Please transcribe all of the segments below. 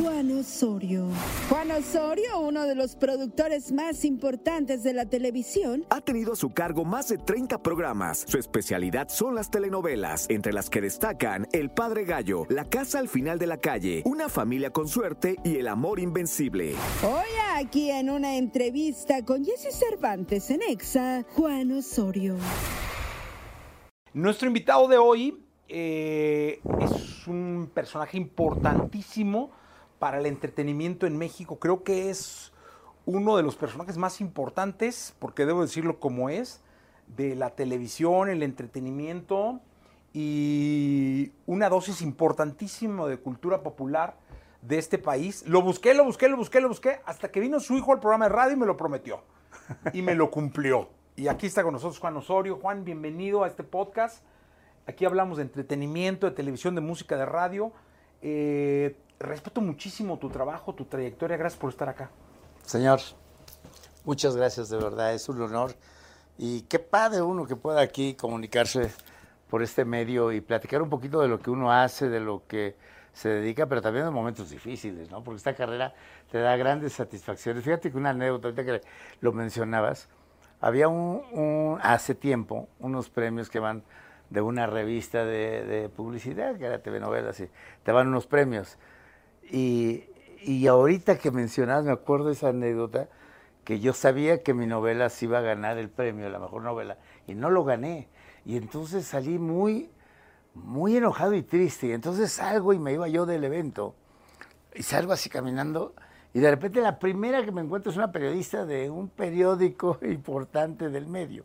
Juan Osorio. Juan Osorio, uno de los productores más importantes de la televisión, ha tenido a su cargo más de 30 programas. Su especialidad son las telenovelas, entre las que destacan El Padre Gallo, La Casa al Final de la Calle, Una Familia con Suerte y El Amor Invencible. Hoy aquí en una entrevista con Jesse Cervantes en Exa, Juan Osorio. Nuestro invitado de hoy eh, es un personaje importantísimo para el entretenimiento en México. Creo que es uno de los personajes más importantes, porque debo decirlo como es, de la televisión, el entretenimiento y una dosis importantísima de cultura popular de este país. Lo busqué, lo busqué, lo busqué, lo busqué, hasta que vino su hijo al programa de radio y me lo prometió. Y me lo cumplió. Y aquí está con nosotros Juan Osorio. Juan, bienvenido a este podcast. Aquí hablamos de entretenimiento, de televisión, de música, de radio. Eh, respeto muchísimo tu trabajo, tu trayectoria. Gracias por estar acá. Señor, muchas gracias, de verdad, es un honor. Y qué padre uno que pueda aquí comunicarse por este medio y platicar un poquito de lo que uno hace, de lo que se dedica, pero también en momentos difíciles, ¿no? Porque esta carrera te da grandes satisfacciones. Fíjate que una anécdota, ahorita que lo mencionabas, había un hace tiempo unos premios que van de una revista de, publicidad, que era TV Novelas, y te van unos premios. Y, y ahorita que mencionas, me acuerdo esa anécdota, que yo sabía que mi novela se iba a ganar el premio, la mejor novela, y no lo gané. Y entonces salí muy, muy enojado y triste. Y entonces salgo y me iba yo del evento, y salgo así caminando, y de repente la primera que me encuentro es una periodista de un periódico importante del medio.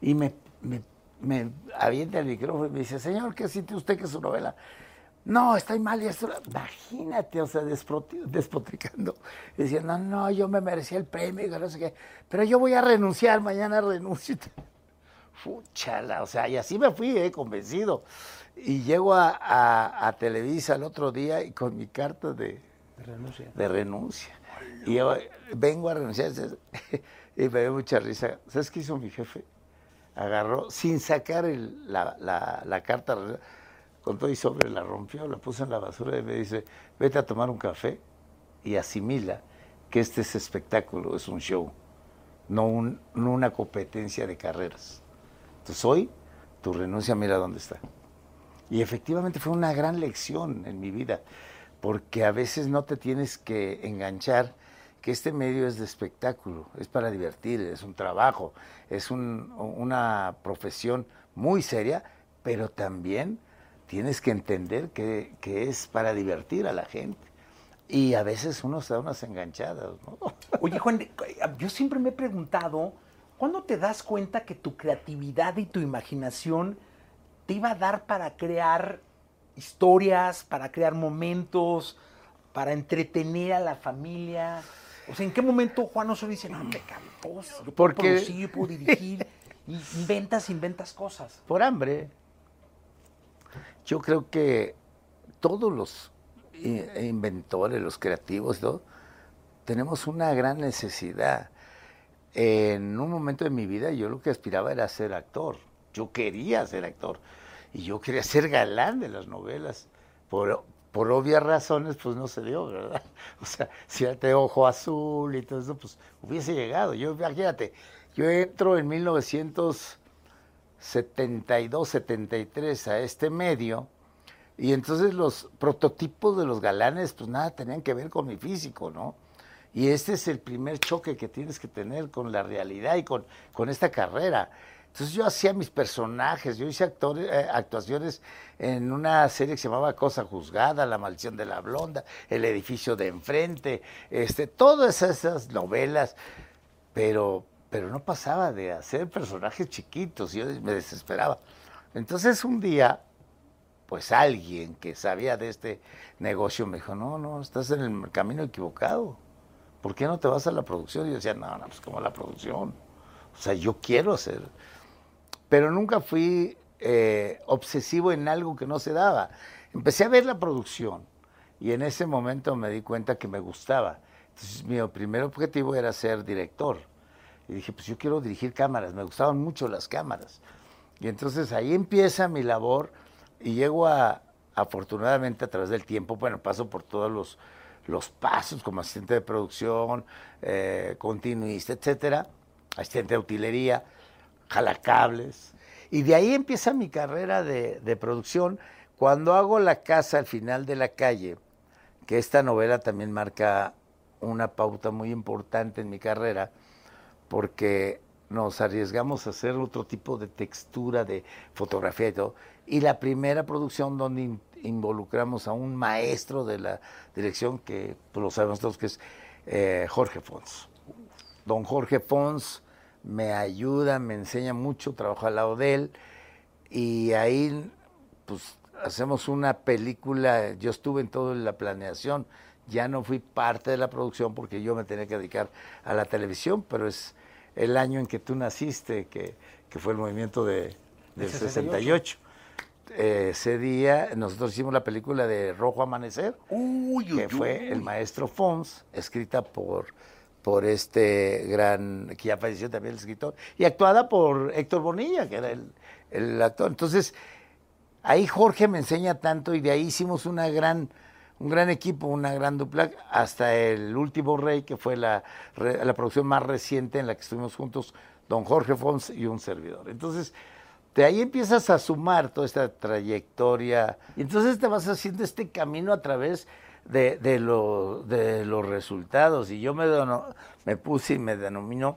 Y me, me me avienta el micrófono y me dice, señor, ¿qué siente usted que su novela? No, estoy mal y esto, imagínate, o sea, despotricando. decía, no, no, yo me merecía el premio, no sé qué, pero yo voy a renunciar, mañana renuncio. Fuchala, o sea, y así me fui, eh, convencido. Y llego a, Televisa el otro día y con mi carta de, renuncia. De renuncia. y yo vengo a renunciar y me dio mucha risa. ¿Sabes qué hizo mi jefe? agarró, sin sacar la, la, carta, con todo y sobre, la rompió, la puso en la basura y me dice, vete a tomar un café y asimila que este es espectáculo, es un show, no, un, no una competencia de carreras. Entonces hoy tu renuncia mira dónde está. Y efectivamente fue una gran lección en mi vida, porque a veces no te tienes que enganchar que este medio es de espectáculo, es para divertir, es un trabajo, es una profesión muy seria, pero también tienes que entender que, es para divertir a la gente. Y a veces uno se da unas enganchadas. ¿no? Oye, Juan, yo siempre me he preguntado, ¿cuándo te das cuenta que tu creatividad y tu imaginación te iba a dar para crear historias, para crear momentos, para entretener a la familia? O sea, ¿en qué momento Juan Osorio dice, no, me cantó, yo puedo producir, yo puedo dirigir, inventas, inventas cosas? Por hambre. Yo creo que todos los inventores, los creativos, ¿no? tenemos una gran necesidad. En un momento de mi vida yo lo que aspiraba era ser actor. Yo quería ser actor. Y yo quería ser galán de las novelas. Por, obvias razones, pues no se dio, ¿verdad? O sea, si de ojo azul y todo eso, pues hubiese llegado. Yo, imagínate, yo entro en 1972, 73 a este medio, y entonces los prototipos de los galanes, pues nada tenían que ver con mi físico, ¿no? Y este es el primer choque que tienes que tener con la realidad y con, con esta carrera. Entonces yo hacía mis personajes, yo hice eh, actuaciones en una serie que se llamaba Cosa Juzgada, La Maldición de la Blonda, El Edificio de Enfrente, este, todas esas novelas, pero, pero no pasaba de hacer personajes chiquitos, yo me desesperaba. Entonces un día, pues alguien que sabía de este negocio me dijo, no, no, estás en el camino equivocado, ¿por qué no te vas a la producción? Y yo decía, no, no, pues como la producción, o sea, yo quiero hacer pero nunca fui eh, obsesivo en algo que no se daba. Empecé a ver la producción y en ese momento me di cuenta que me gustaba. Entonces mi primer objetivo era ser director. Y dije, pues yo quiero dirigir cámaras, me gustaban mucho las cámaras. Y entonces ahí empieza mi labor y llego a, afortunadamente a través del tiempo, bueno, paso por todos los, los pasos como asistente de producción, eh, continuista, etcétera, asistente de utilería, jalacables. Y de ahí empieza mi carrera de, de producción. Cuando hago La Casa al final de la calle, que esta novela también marca una pauta muy importante en mi carrera, porque nos arriesgamos a hacer otro tipo de textura de fotografía y todo. Y la primera producción donde in- involucramos a un maestro de la dirección, que pues, lo sabemos todos que es eh, Jorge Fons. Don Jorge Fons me ayuda, me enseña mucho, trabajo al lado de él. Y ahí, pues, hacemos una película. Yo estuve en toda la planeación. Ya no fui parte de la producción porque yo me tenía que dedicar a la televisión, pero es el año en que tú naciste, que, que fue el movimiento de, del 68. Eh, ese día nosotros hicimos la película de Rojo Amanecer, Uy, que fue el maestro Fons, escrita por, por este gran, que ya falleció también el escritor, y actuada por Héctor Bonilla, que era el, el actor. Entonces, ahí Jorge me enseña tanto y de ahí hicimos una gran, un gran equipo, una gran dupla, hasta el último rey, que fue la, la producción más reciente en la que estuvimos juntos, don Jorge Fons y un servidor. Entonces, de ahí empiezas a sumar toda esta trayectoria y entonces te vas haciendo este camino a través de, de, de los resultados. Y yo me, dono- me puse y me denomino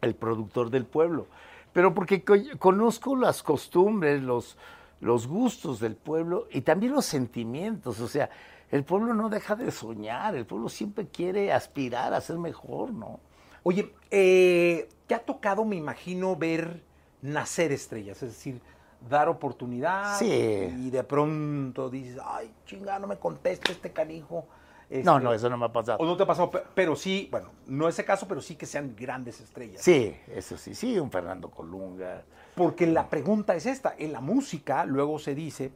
el productor del pueblo. Pero porque co- conozco las costumbres, los, los gustos del pueblo y también los sentimientos. O sea, el pueblo no deja de soñar, el pueblo siempre quiere aspirar a ser mejor, ¿no? Oye, eh, te ha tocado, me imagino, ver nacer estrellas, es decir, dar oportunidad Sí. y de pronto dices, ay, chinga, no me contesta este canijo. Este, No, no, eso no me ha pasado. O no te ha pasado, pe- pero sí, bueno, no ese caso, pero sí que sean grandes estrellas. Sí, eso sí, sí, un Fernando Colunga. Porque la pregunta es esta, en la música luego se dice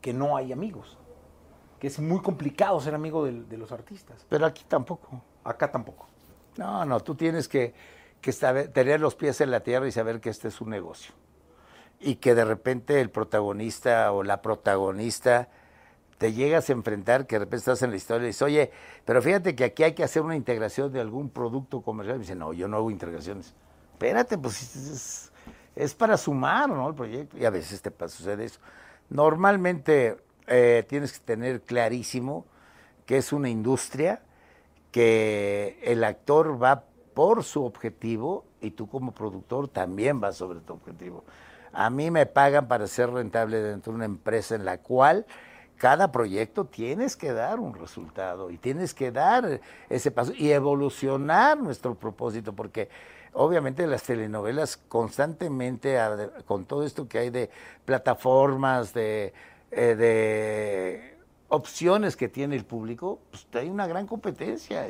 que no hay amigos, que es muy complicado ser amigo del- de, los artistas. Pero aquí tampoco. Acá tampoco. No, no, tú tienes que, que saber- tener los pies en la tierra y saber que este es un negocio. Y que de repente el protagonista o la protagonista te llegas a enfrentar, que de repente estás en la historia y dices, oye, pero fíjate que aquí hay que hacer una integración de algún producto comercial. Y dice, no, yo no hago integraciones. Espérate, pues es, para sumar, ¿no? El proyecto. Y a veces te sucede eso. Normalmente eh, tienes que tener clarísimo que es una industria que el actor va por su objetivo y tú como productor también vas sobre tu objetivo. A mí me pagan para ser rentable dentro de una empresa en la cual cada proyecto tienes que dar un resultado y tienes que dar ese paso y evolucionar nuestro propósito, porque obviamente las telenovelas constantemente, con todo esto que hay de plataformas, de, eh, de opciones que tiene el público, pues hay una gran competencia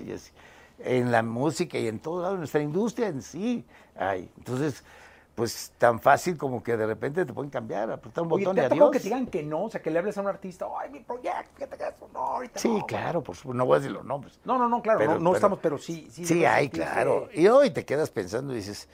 en la música y en todo lado, nuestra industria en sí hay. Entonces, pues tan fácil como que de repente te pueden cambiar, apretar un Oye, botón ¿te y adiós. que te digan que no? O sea, que le hables a un artista, ay, mi proyecto, que eso, no, ahorita Sí, no". claro, por supuesto, no voy a decir los nombres. No, no, no, claro, Pero- no, no pero- estamos, pero sí. Sí, Sí, hay, claro. Y hoy te quedas pensando y dices,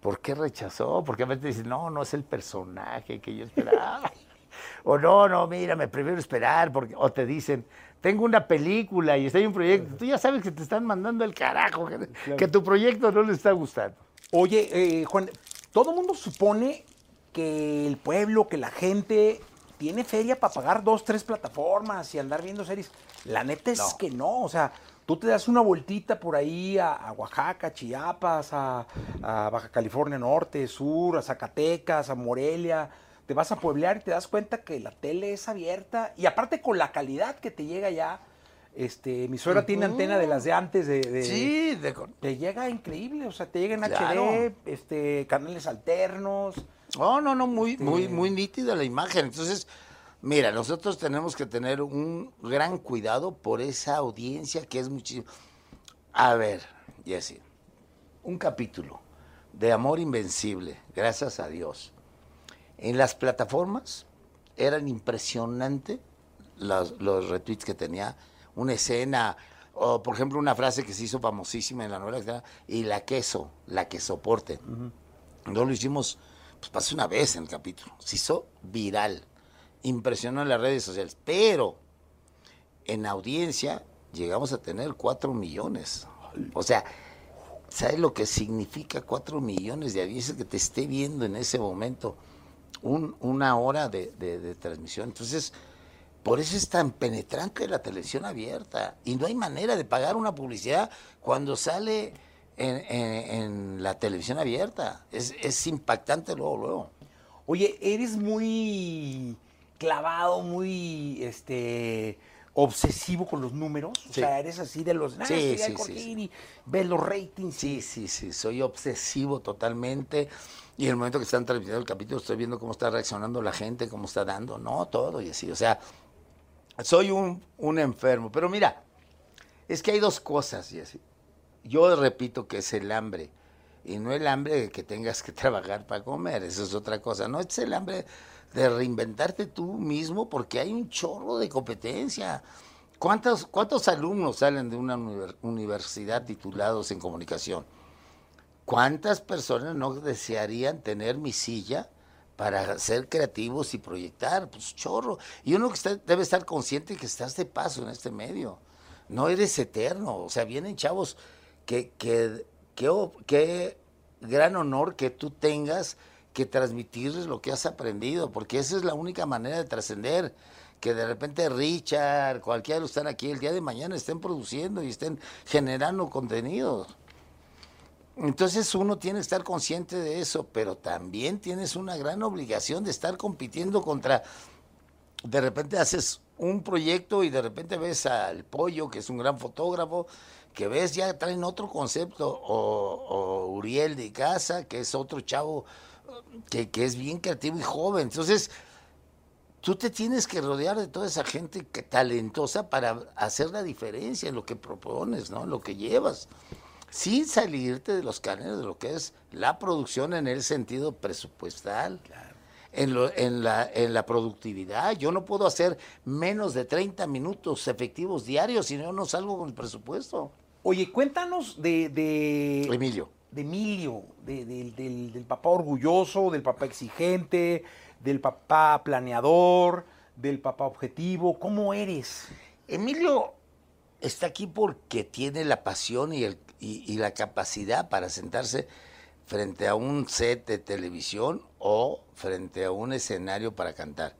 ¿por qué rechazó? Porque a veces dices, no, no es el personaje que yo esperaba. o no, no, mira, me prefiero esperar. Porque... O te dicen, tengo una película y está en un proyecto. Tú ya sabes que te están mandando el carajo, que, que tu proyecto no le está gustando. Oye, eh, Juan, todo el mundo supone que el pueblo, que la gente tiene feria para pagar dos, tres plataformas y andar viendo series. La neta es No. que no, o sea, tú te das una vueltita por ahí a, a Oaxaca, Chiapas, a, a Baja California Norte, Sur, a Zacatecas, a Morelia. Te vas a pueblear y te das cuenta que la tele es abierta y aparte con la calidad que te llega ya. Este, mi suegra tiene antena de las de antes de, de- de con- te llega increíble, o sea, te llega en Claro. HD, este, canales alternos. No, no, no, muy, Este- muy, muy nítida la imagen. Entonces, mira, nosotros tenemos que tener un gran cuidado por esa audiencia que es muchísimo. A ver, Jessy, un capítulo de Amor Invencible, gracias a Dios. En las plataformas eran impresionantes los, los retweets que tenía, una escena, o por ejemplo una frase que se hizo famosísima en la novela, y la queso, la que soporte. No lo hicimos, pues pasó una vez en el capítulo. Se hizo viral. Impresionó en las redes sociales. Pero en audiencia llegamos a tener cuatro millones. O sea, ¿sabes lo que significa cuatro millones de audiencias que te esté viendo en ese momento? Un, una hora de, de transmisión. Entonces, por eso es tan penetrante la televisión abierta. Y no hay manera de pagar una publicidad cuando sale en, la televisión abierta. Es, impactante luego, luego. Oye, eres muy clavado, muy este obsesivo con los números. O sea, eres así de los. sí, sí, sí, ves los ratings. Sí, sí, sí. Soy obsesivo totalmente. Y en el momento que están transmitiendo el capítulo, estoy viendo cómo está reaccionando la gente, cómo está dando, no, todo y así. O sea, soy un, un enfermo. Pero mira, es que hay dos cosas, yo repito que es el hambre. Y no el hambre de que tengas que trabajar para comer, eso es otra cosa. No es el hambre de reinventarte tú mismo porque hay un chorro de competencia. ¿Cuántos, cuántos alumnos salen de una universidad titulados en comunicación? ¿Cuántas personas no desearían tener mi silla para ser creativos y proyectar? Pues chorro. Y uno que debe estar consciente que estás de paso en este medio. No eres eterno. O sea, vienen chavos que, que, gran honor que tú tengas que transmitirles lo que has aprendido, porque esa es la única manera de trascender. Que de repente Richard, cualquiera de los que están aquí el día de mañana estén produciendo y estén generando contenido. Entonces uno tiene que estar consciente de eso, pero también tienes una gran obligación de estar compitiendo contra, de repente haces un proyecto y de repente ves al pollo, que es un gran fotógrafo, que ves ya traen otro concepto, o, Uriel de Casa, que es otro chavo que, que, es bien creativo y joven. Entonces, tú te tienes que rodear de toda esa gente que, talentosa para hacer la diferencia en lo que propones, ¿no? En lo que llevas. Sin salirte de los cánones de lo que es la producción en el sentido presupuestal. En, lo, en, la, en la productividad. Yo no puedo hacer menos de 30 minutos efectivos diarios si no, no salgo con el presupuesto. Oye, cuéntanos de, de Emilio. De Emilio, del, papá orgulloso, del papá exigente, del papá planeador, del papá objetivo. ¿Cómo eres? Emilio está aquí porque tiene la pasión y, el, y, la capacidad para sentarse frente a un set de televisión o frente a un escenario para cantar.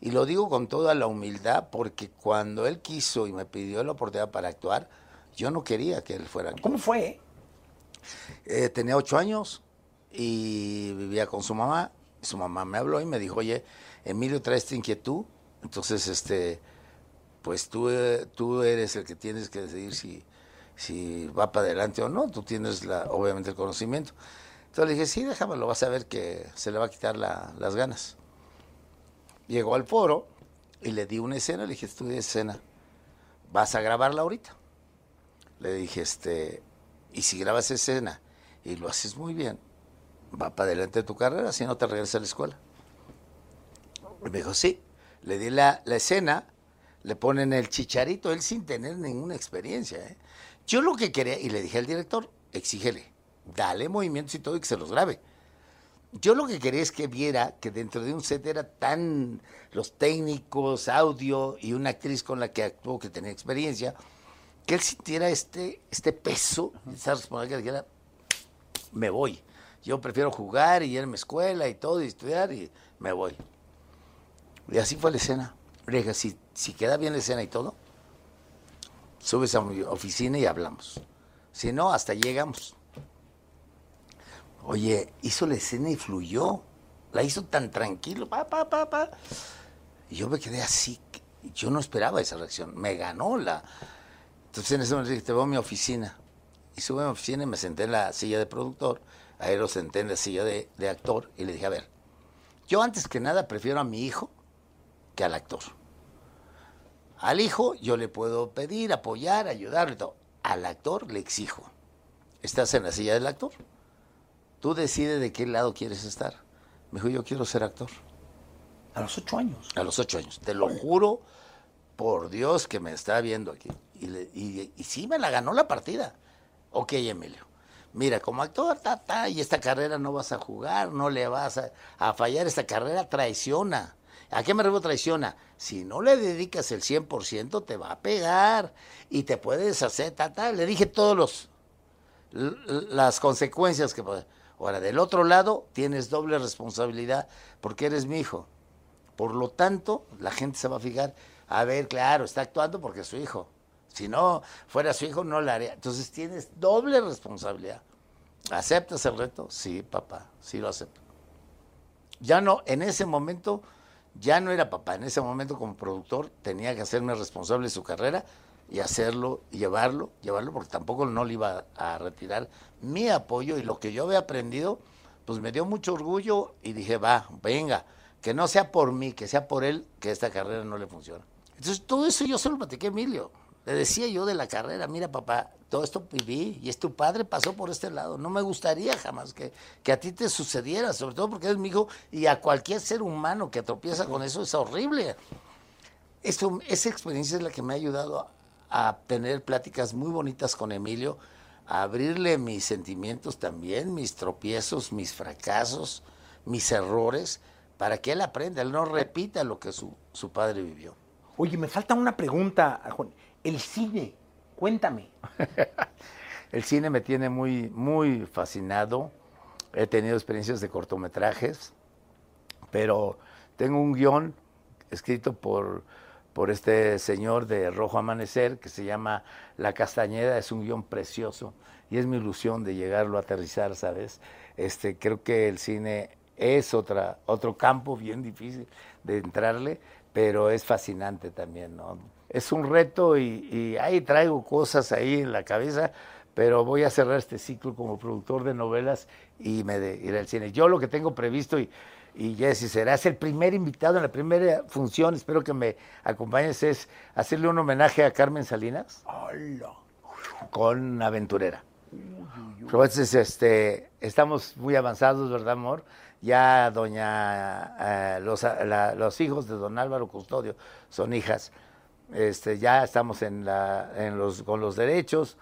Y lo digo con toda la humildad porque cuando él quiso y me pidió la oportunidad para actuar, yo no quería que él fuera. ¿Cómo fue? Eh, tenía ocho años y vivía con su mamá. Su mamá me habló y me dijo, oye, Emilio trae esta inquietud, entonces, este, pues tú, eh, tú eres el que tienes que decidir si, si va para adelante o no. Tú tienes, la, obviamente, el conocimiento. Entonces le dije, sí, déjamelo, vas a ver que se le va a quitar las ganas. Llegó al foro y le di una escena, le dije, estudia escena, vas a grabarla ahorita le dije, este, y si grabas escena y lo haces muy bien, va para adelante tu carrera, si no te regresas a la escuela. Y me dijo, sí. Le di la, escena, le ponen el chicharito, él sin tener ninguna experiencia. ¿eh? Yo lo que quería, y le dije al director, exígele, dale movimientos y todo y que se los grabe. Yo lo que quería es que viera que dentro de un set era tan los técnicos, audio y una actriz con la que actuó que tenía experiencia, que él sintiera este, este peso, esa responsabilidad que dijera, me voy. Yo prefiero jugar y irme a escuela y todo, y estudiar, y me voy. Y así fue la escena. Le dije, si, si queda bien la escena y todo, subes a mi oficina y hablamos. Si no, hasta llegamos. Oye, hizo la escena y fluyó. La hizo tan tranquilo, pa, pa, pa, pa. Y yo me quedé así. Yo no esperaba esa reacción. Me ganó la, entonces en ese momento dije, te voy a mi oficina. Y sube a mi oficina y me senté en la silla de productor, a él lo senté en la silla de, actor y le dije, a ver, yo antes que nada prefiero a mi hijo que al actor. Al hijo yo le puedo pedir, apoyar, ayudarle todo. Al actor le exijo. ¿Estás en la silla del actor? Tú decides de qué lado quieres estar. Me dijo, yo quiero ser actor. A los ocho años. A los ocho años. Te lo juro por Dios que me está viendo aquí y, sí me la ganó la partida. Ok, Emilio. Mira, como actor, ta, y esta carrera no vas a jugar, no le vas a, fallar, esta carrera traiciona. ¿A qué me refiero traiciona? Si no le dedicas el 100%, te va a pegar y te puede deshacer, ta, Le dije todos los las consecuencias que. Ahora, del otro lado, tienes doble responsabilidad porque eres mi hijo. Por lo tanto, la gente se va a fijar, a ver, claro, está actuando porque es su hijo. Si no fuera su hijo, no lo haría. Entonces tienes doble responsabilidad. ¿Aceptas el reto? Sí, papá, sí lo acepto. Ya no, en ese momento, ya no era papá. En ese momento, como productor, tenía que hacerme responsable de su carrera y hacerlo, llevarlo, llevarlo, porque tampoco no le iba a retirar mi apoyo y lo que yo había aprendido, pues me dio mucho orgullo y dije, va, venga, que no sea por mí, que sea por él, que esta carrera no le funciona. Entonces, todo eso yo se lo platiqué a Emilio. Le decía yo de la carrera, mira papá, todo esto viví y es tu padre pasó por este lado. No me gustaría jamás que, que a ti te sucediera, sobre todo porque eres mi hijo y a cualquier ser humano que tropieza con eso es horrible. Esto, esa experiencia es la que me ha ayudado a, a tener pláticas muy bonitas con Emilio, a abrirle mis sentimientos también, mis tropiezos, mis fracasos, mis errores, para que él aprenda, él no repita lo que su, su padre vivió. Oye, me falta una pregunta, Juan. El cine, cuéntame. el cine me tiene muy, muy fascinado. He tenido experiencias de cortometrajes, pero tengo un guion escrito por, por este señor de Rojo Amanecer que se llama La Castañeda. Es un guion precioso y es mi ilusión de llegarlo a aterrizar, ¿sabes? Este, creo que el cine es otra, otro campo bien difícil de entrarle, pero es fascinante también, ¿no? Es un reto y, ahí traigo cosas ahí en la cabeza, pero voy a cerrar este ciclo como productor de novelas y me de, ir al cine. Yo lo que tengo previsto y, y Jesse, serás el primer invitado en la primera función, espero que me acompañes, es hacerle un homenaje a Carmen Salinas Hola. con Aventurera. Entonces, este, estamos muy avanzados, ¿verdad, amor? ya doña, eh, los, los, hijos de don Álvaro Custodio son hijas, este, ya estamos en la, en los, con los derechos,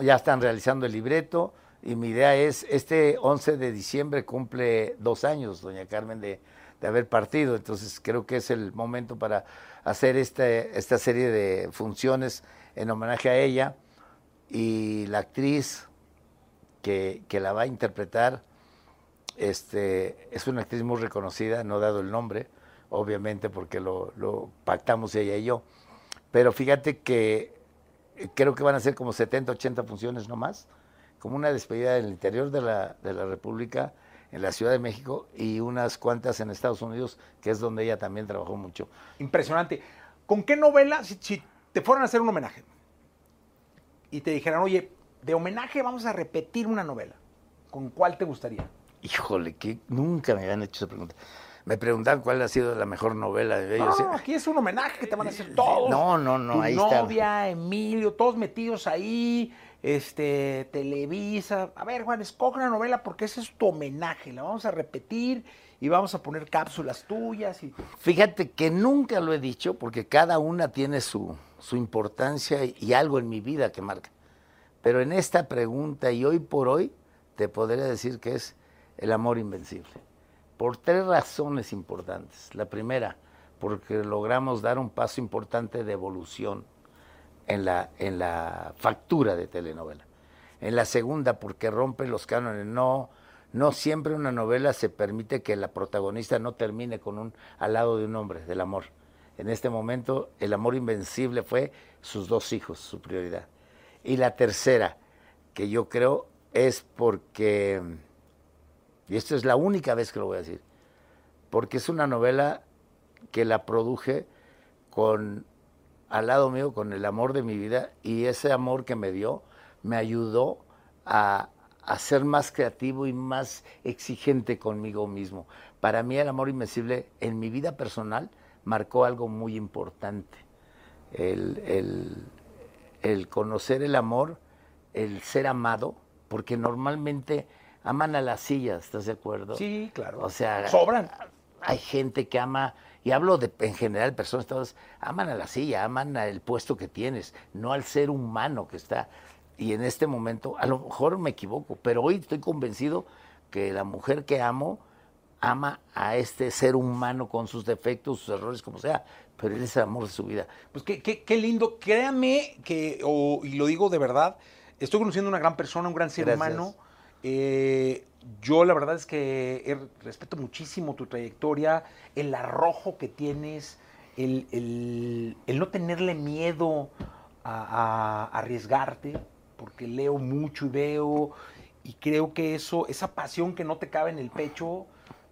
ya están realizando el libreto y mi idea es, este 11 de diciembre cumple dos años, doña Carmen, de, de haber partido, entonces creo que es el momento para hacer este, esta serie de funciones en homenaje a ella y la actriz que, la va a interpretar este, es una actriz muy reconocida, no he dado el nombre, obviamente porque lo, pactamos ella y yo. Pero fíjate que eh, creo que van a ser como 70, 80 funciones no más, como una despedida en el interior de la, de la República, en la Ciudad de México y unas cuantas en Estados Unidos, que es donde ella también trabajó mucho. Impresionante. ¿Con qué novela, si, si te fueran a hacer un homenaje y te dijeran, oye, de homenaje vamos a repetir una novela, ¿con cuál te gustaría? Híjole, que nunca me habían hecho esa pregunta. Me preguntaban cuál ha sido la mejor novela de ellos. No, aquí es un homenaje que te van a hacer todos. No, no, no, tu ahí novia, Emilio, todos metidos ahí, este, Televisa. A ver, Juan, escoge una novela porque ese es tu homenaje. La vamos a repetir y vamos a poner cápsulas tuyas. Y... Fíjate que nunca lo he dicho porque cada una tiene su, su importancia y algo en mi vida que marca. Pero en esta pregunta y hoy por hoy te podría decir que es el amor invencible. Por tres razones importantes. La primera, porque logramos dar un paso importante de evolución en la, en la factura de telenovela. En la segunda, porque rompe los cánones. No, no siempre una novela se permite que la protagonista no termine con un al lado de un hombre, del amor. En este momento, el amor invencible fue sus dos hijos, su prioridad. Y la tercera, que yo creo, es porque y esto es la única vez que lo voy a decir, porque es una novela que la produje con al lado mío con el amor de mi vida y ese amor que me dio me ayudó a, a, ser más creativo y más exigente conmigo mismo. Para mí el amor invencible en mi vida personal marcó algo muy importante. El, el, el conocer el amor, el ser amado, porque normalmente aman a las sillas, ¿estás de acuerdo? Sí, claro. O sea, sobran. Hay gente que ama, y hablo de en general, personas todas, aman a la silla, aman al puesto que tienes, no al ser humano que está. Y en este momento, a lo mejor me equivoco, pero hoy estoy convencido que la mujer que amo ama a este ser humano con sus defectos, sus errores, como sea, pero él es el amor de su vida. Pues qué, qué, qué lindo, créame que, o- y lo digo de verdad, estoy conociendo una gran persona, un gran ser Gracias. humano. Eh, yo la verdad es que respeto muchísimo tu trayectoria, el arrojo que tienes, el, el- el no tenerle miedo a, a arriesgarte, porque leo mucho y veo, y creo que eso, esa pasión que no te cabe en el pecho,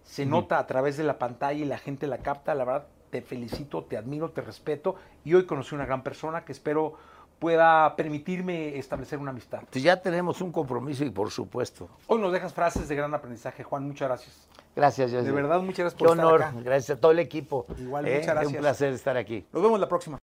se nota a través de la pantalla y la gente la capta. La verdad, te felicito, te admiro, te respeto, y hoy conocí una gran persona que espero pueda permitirme establecer una amistad. Entonces ya tenemos un compromiso y por supuesto. Hoy nos dejas frases de gran aprendizaje, Juan, muchas gracias. Gracias, José. De verdad, muchas gracias Qué por estar honor, acá. gracias a todo el equipo. Igual, ¿eh? muchas gracias. un placer estar aquí. Nos vemos la próxima.